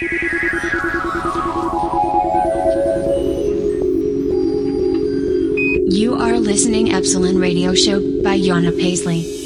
You are listening Epsilon Radio Show by Yana Paisley.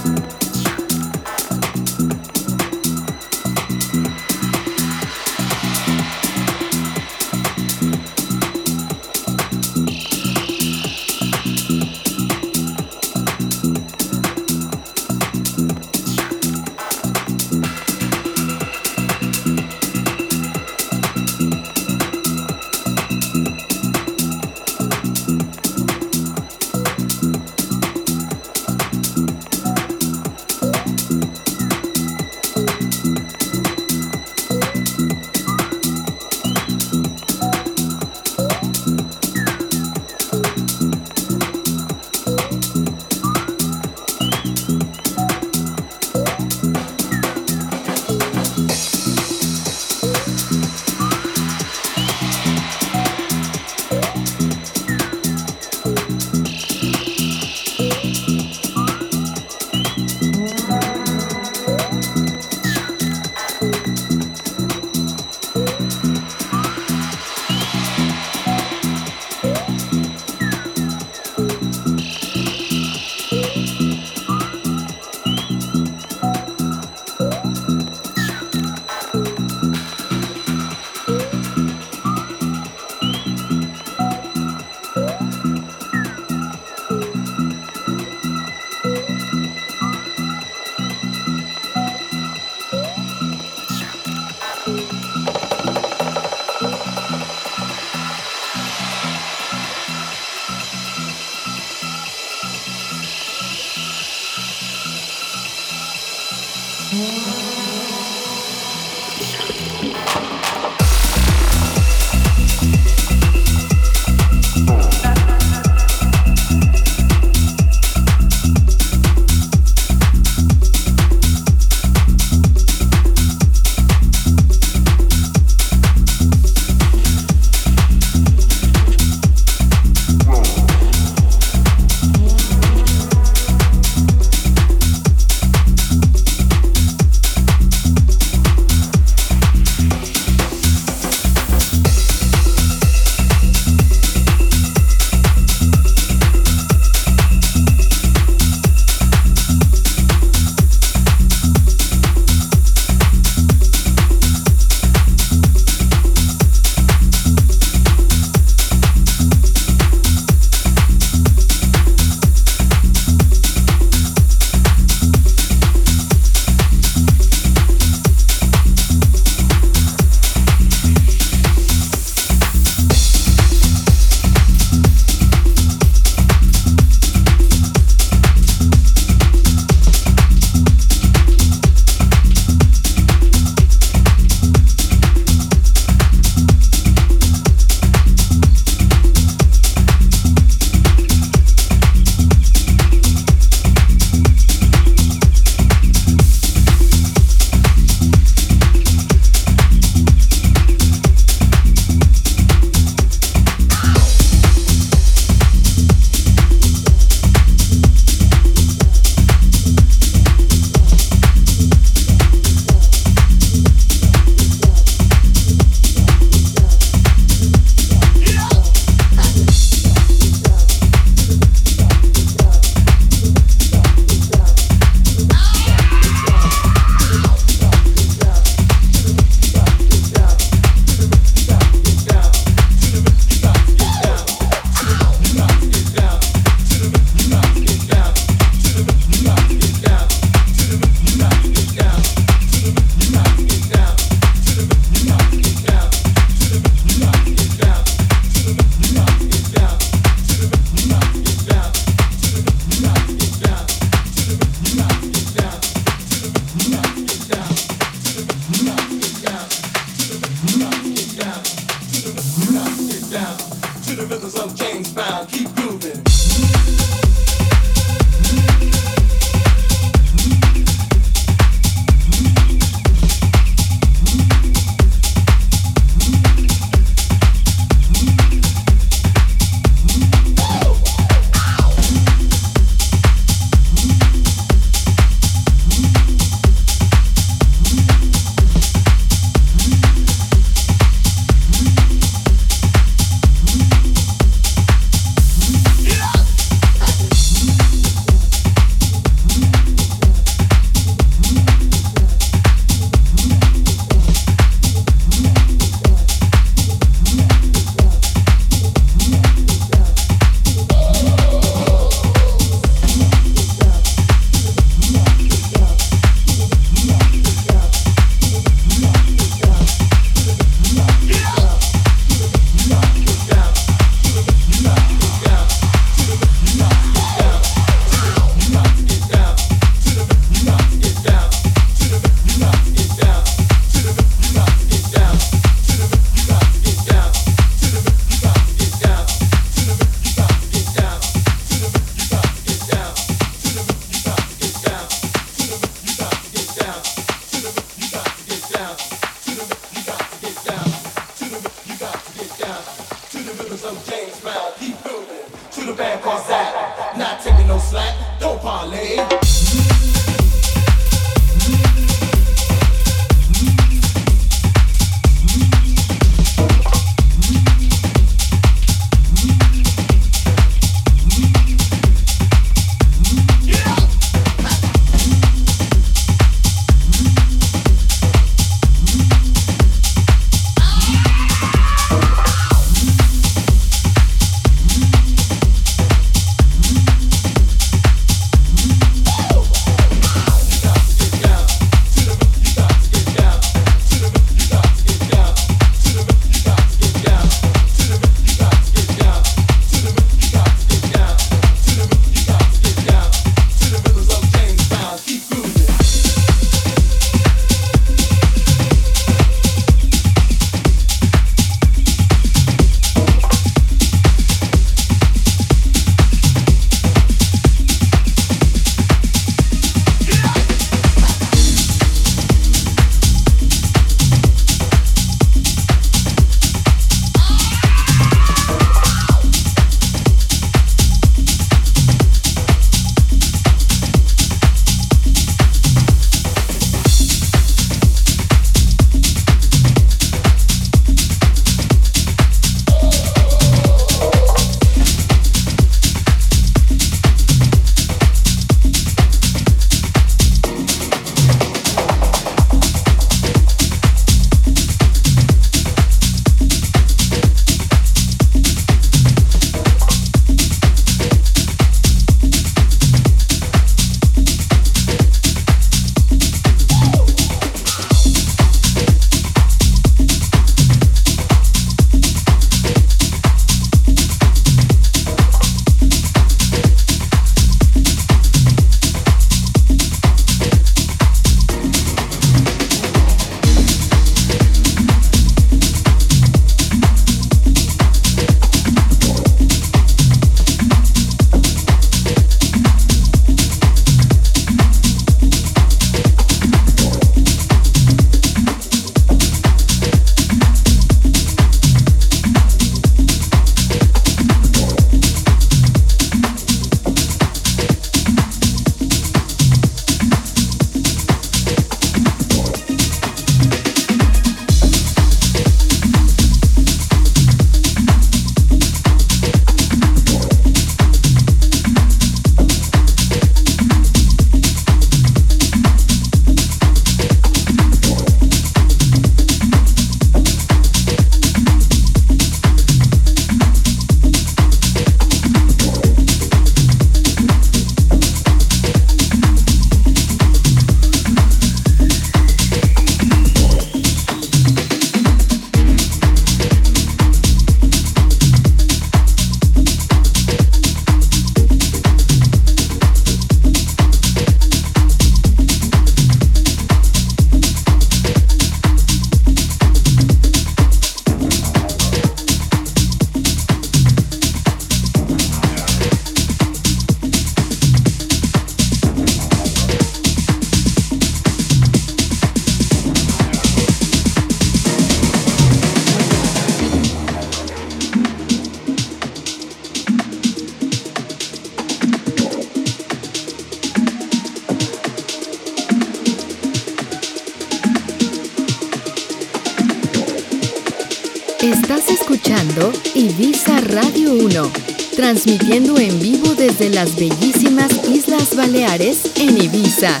Transmitiendo en vivo desde las bellísimas Islas Baleares en Ibiza.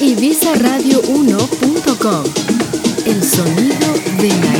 Ibizaradio1.com. El sonido de la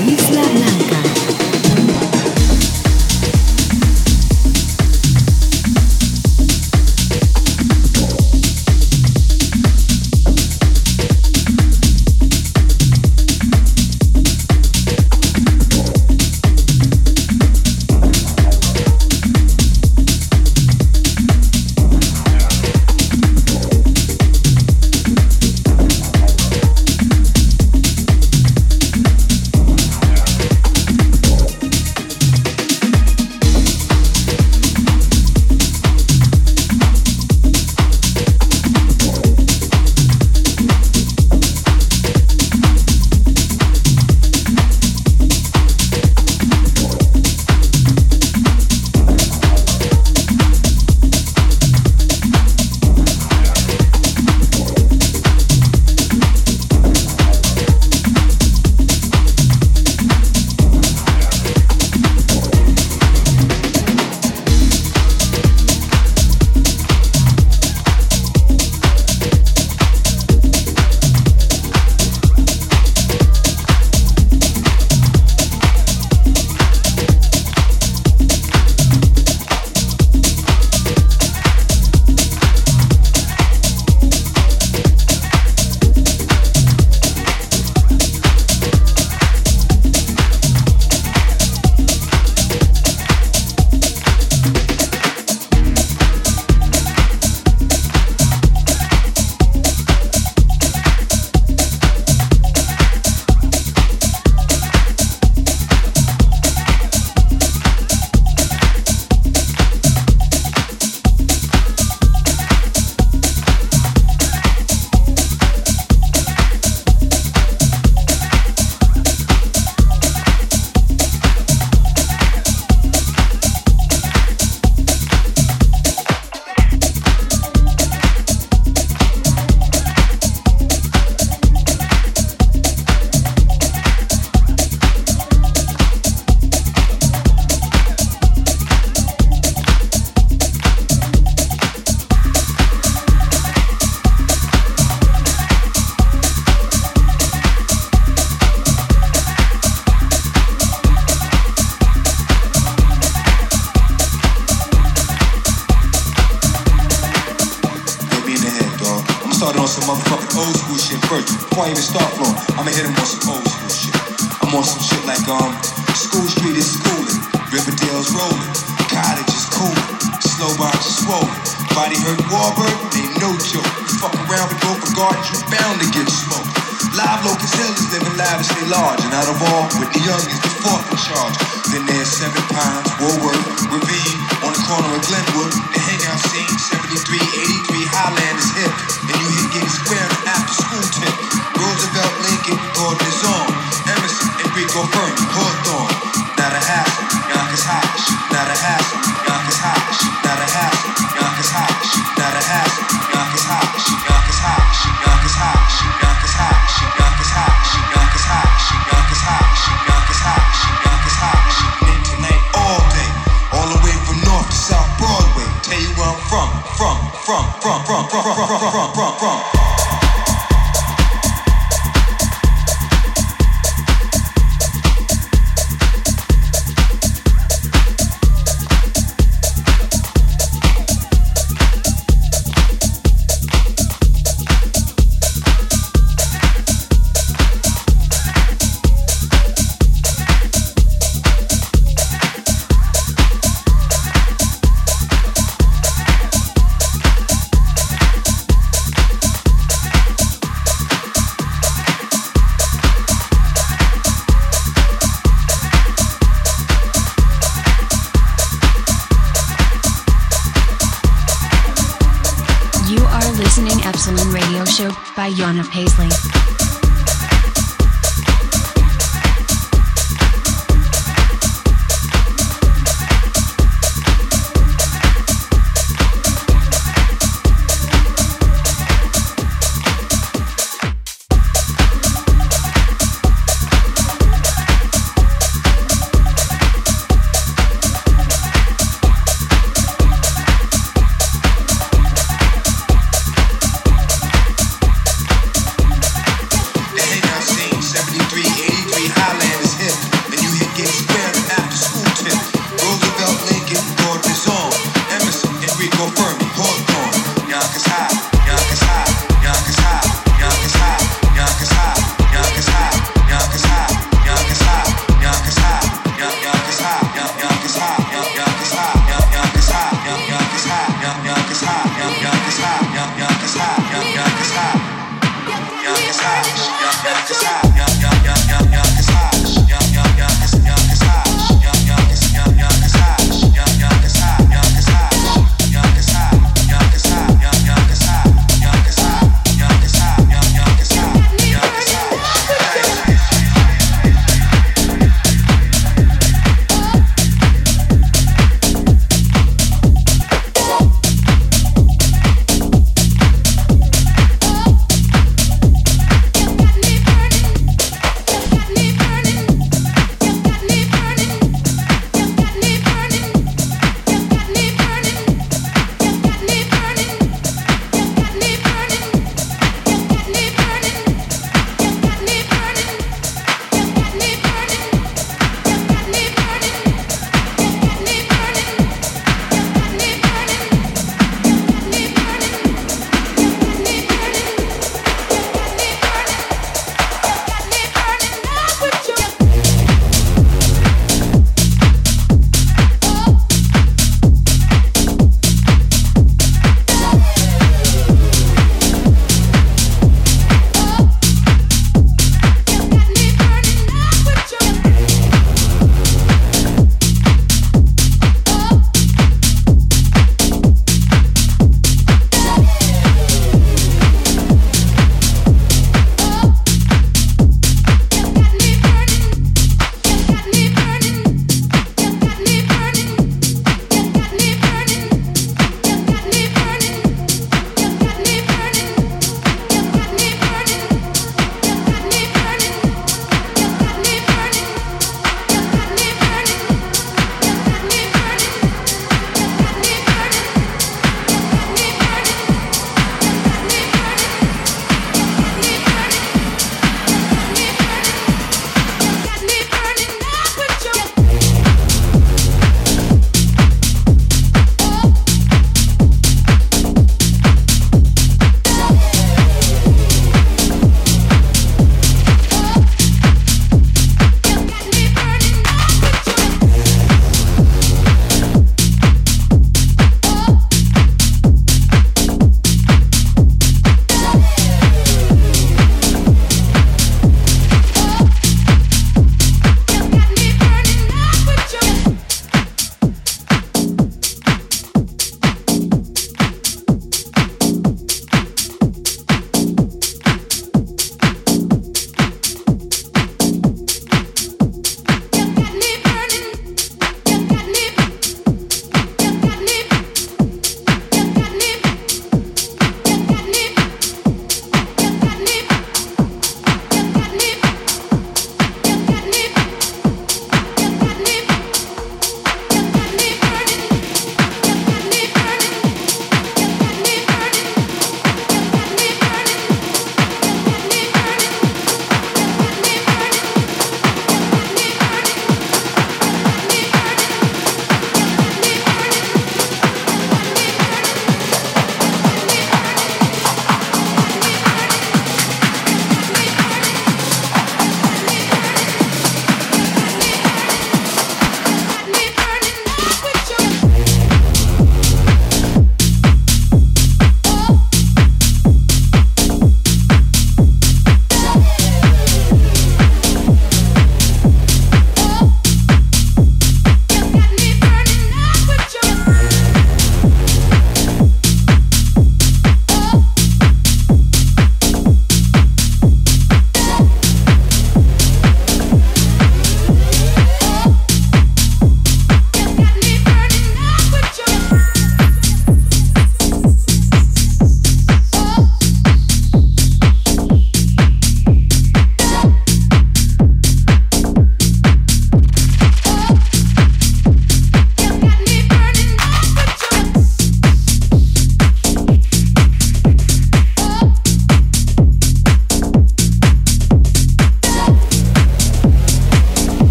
Paisley.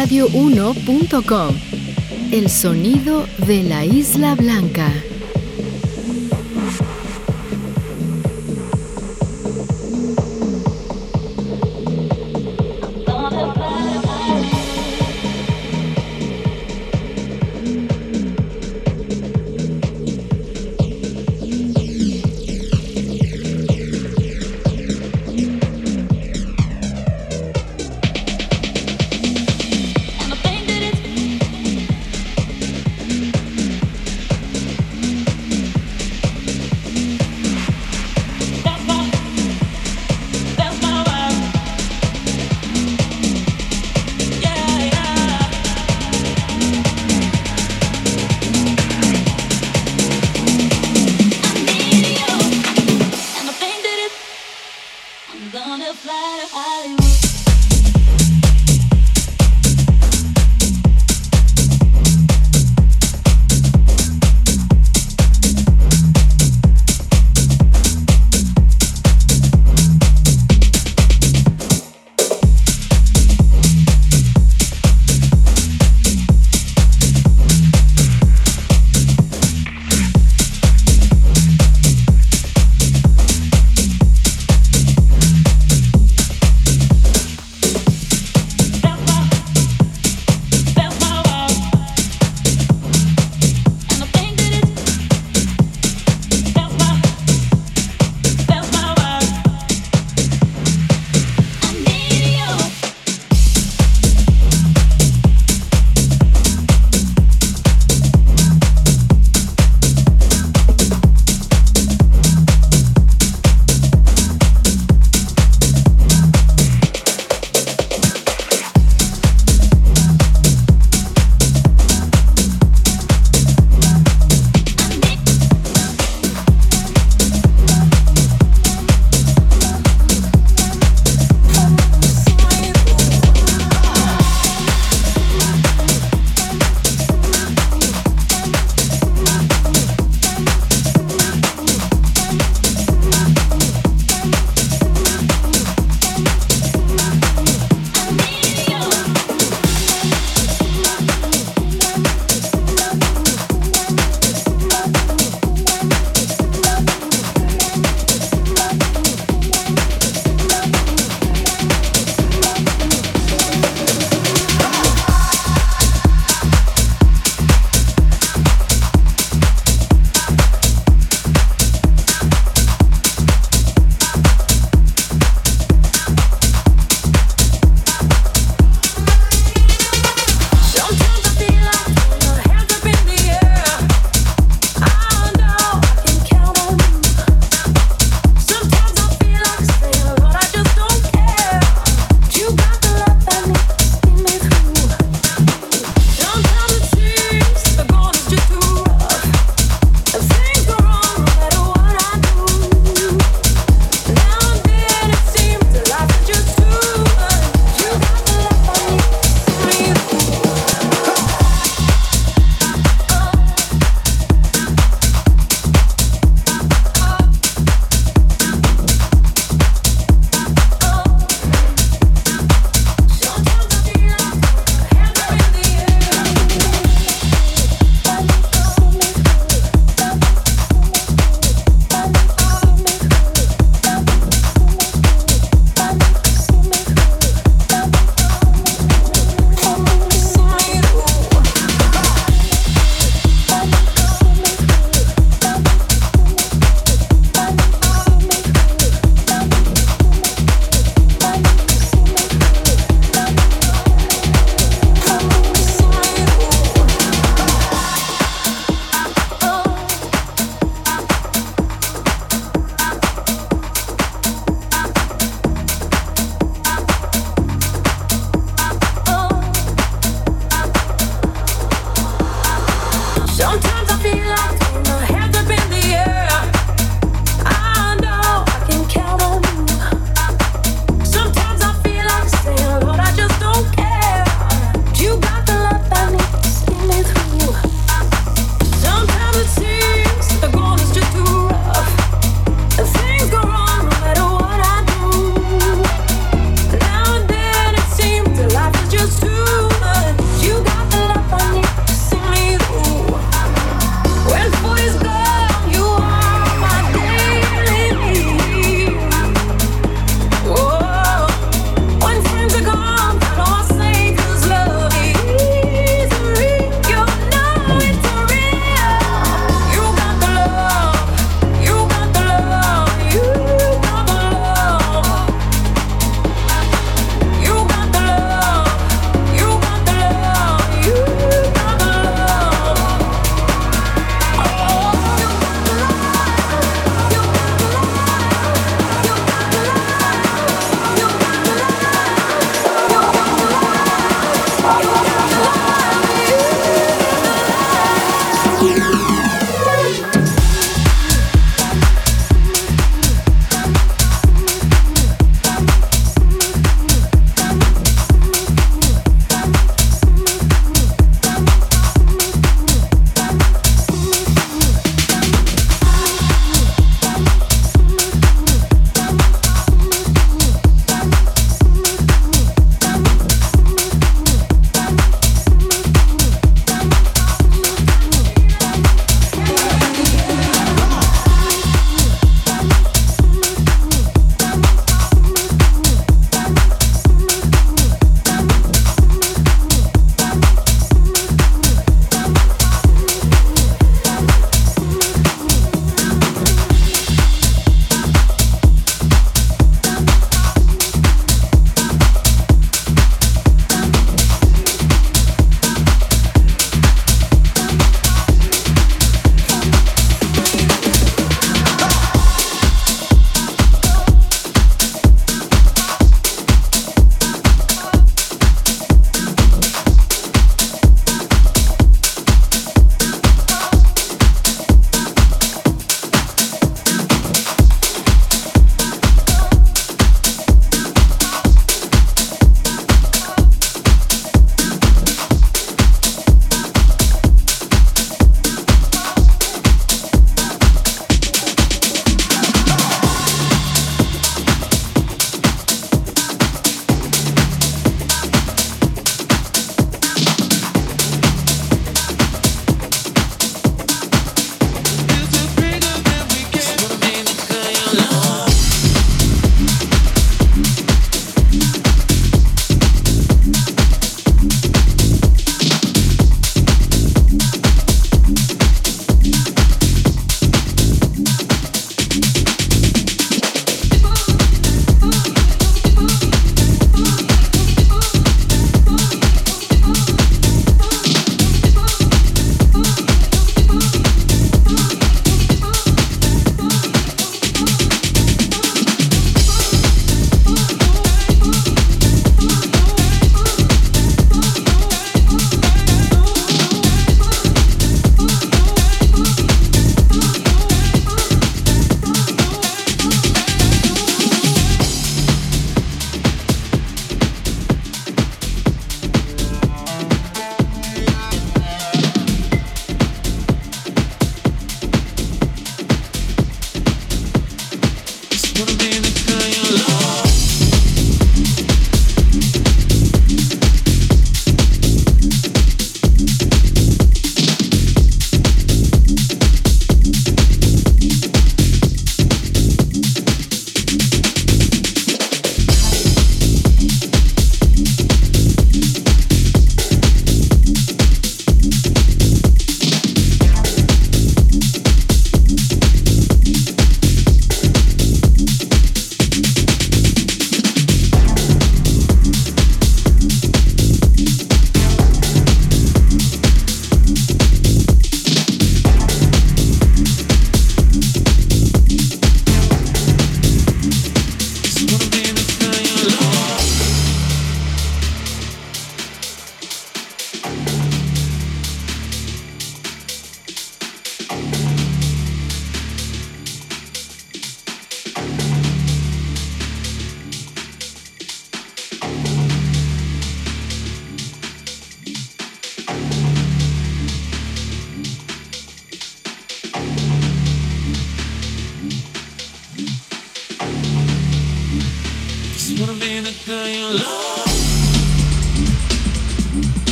exaradio1.com. El sonido de la Isla Blanca.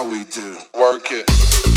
how we do. Work it.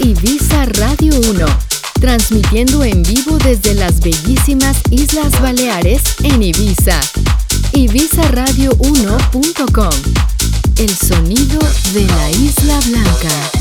Ibiza Radio 1, transmitiendo en vivo desde las bellísimas Islas Baleares en Ibiza. Ibizaradio1.com, el sonido de la Isla Blanca.